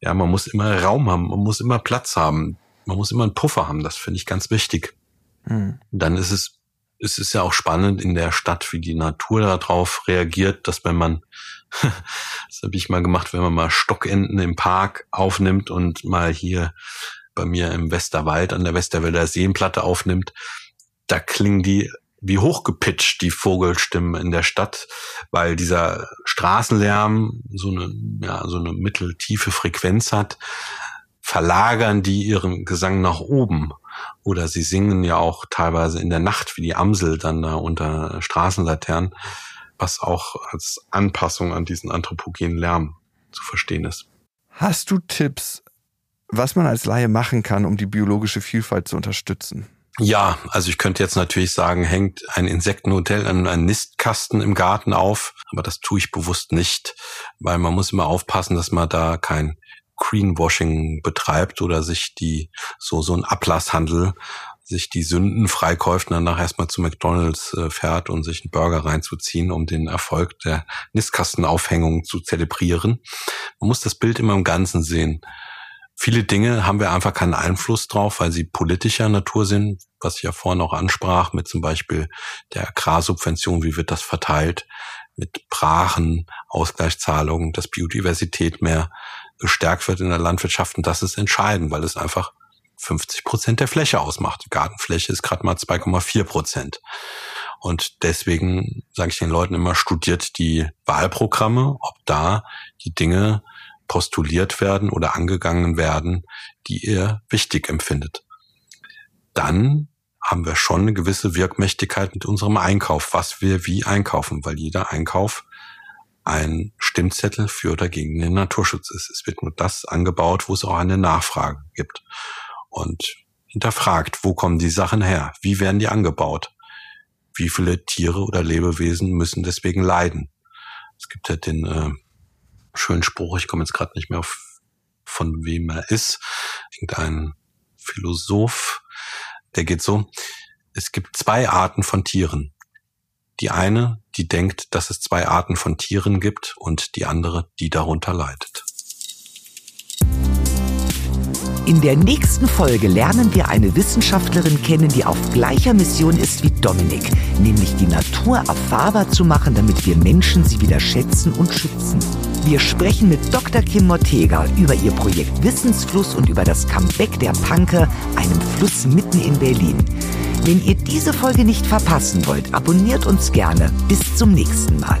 Ja, man muss immer Raum haben, man muss immer Platz haben, man muss immer einen Puffer haben. Das finde ich ganz wichtig. Mhm. Dann ist es es ist ja auch spannend in der Stadt, wie die Natur darauf reagiert, dass wenn man, das habe ich mal gemacht, wenn man mal Stockenten im Park aufnimmt und mal hier bei mir im Westerwald an der Westerwälder Seenplatte aufnimmt, da klingen die wie hochgepitcht, die Vogelstimmen in der Stadt, weil dieser Straßenlärm so eine, ja, so eine mitteltiefe Frequenz hat, verlagern die ihren Gesang nach oben. Oder sie singen ja auch teilweise in der Nacht wie die Amsel dann da unter Straßenlaternen, was auch als Anpassung an diesen anthropogenen Lärm zu verstehen ist. Hast du Tipps, was man als Laie machen kann, um die biologische Vielfalt zu unterstützen? Ja, also ich könnte jetzt natürlich sagen, hängt ein Insektenhotel an einem Nistkasten im Garten auf, aber das tue ich bewusst nicht, weil man muss immer aufpassen, dass man da kein Greenwashing betreibt oder sich die so so ein Ablasshandel sich die Sünden freikauft und danach erstmal zu McDonalds äh, fährt und sich einen Burger reinzuziehen, um den Erfolg der Nistkastenaufhängung zu zelebrieren. Man muss das Bild immer im Ganzen sehen. Viele Dinge haben wir einfach keinen Einfluss drauf, weil sie politischer Natur sind, was ich ja vorhin auch ansprach, mit zum Beispiel der Agrarsubvention, wie wird das verteilt, mit Brachen, Ausgleichszahlungen, dass Biodiversität mehr gestärkt wird in der Landwirtschaft. Und das ist entscheidend, weil es einfach 50 Prozent der Fläche ausmacht. Die Gartenfläche ist gerade mal 2,4 Prozent. Und deswegen sage ich den Leuten immer, studiert die Wahlprogramme, ob da die Dinge postuliert werden oder angegangen werden, die ihr wichtig empfindet. Dann haben wir schon eine gewisse Wirkmächtigkeit mit unserem Einkauf, was wir wie einkaufen, weil jeder Einkauf ein Stimmzettel für oder gegen den Naturschutz ist. Es wird nur das angebaut, wo es auch eine Nachfrage gibt. Und hinterfragt, wo kommen die Sachen her? Wie werden die angebaut? Wie viele Tiere oder Lebewesen müssen deswegen leiden? Es gibt ja den äh, schönen Spruch, ich komme jetzt gerade nicht mehr auf, von wem er ist, irgendein Philosoph, der geht so, es gibt zwei Arten von Tieren. Die eine, die denkt, dass es zwei Arten von Tieren gibt und die andere, die darunter leidet. In der nächsten Folge lernen wir eine Wissenschaftlerin kennen, die auf gleicher Mission ist wie Dominik, nämlich die Natur erfahrbar zu machen, damit wir Menschen sie wieder schätzen und schützen. Wir sprechen mit Dr. Kim Mortega über ihr Projekt Wissensfluss und über das Comeback der Panke, einem Fluss mitten in Berlin. Wenn ihr diese Folge nicht verpassen wollt, abonniert uns gerne. Bis zum nächsten Mal.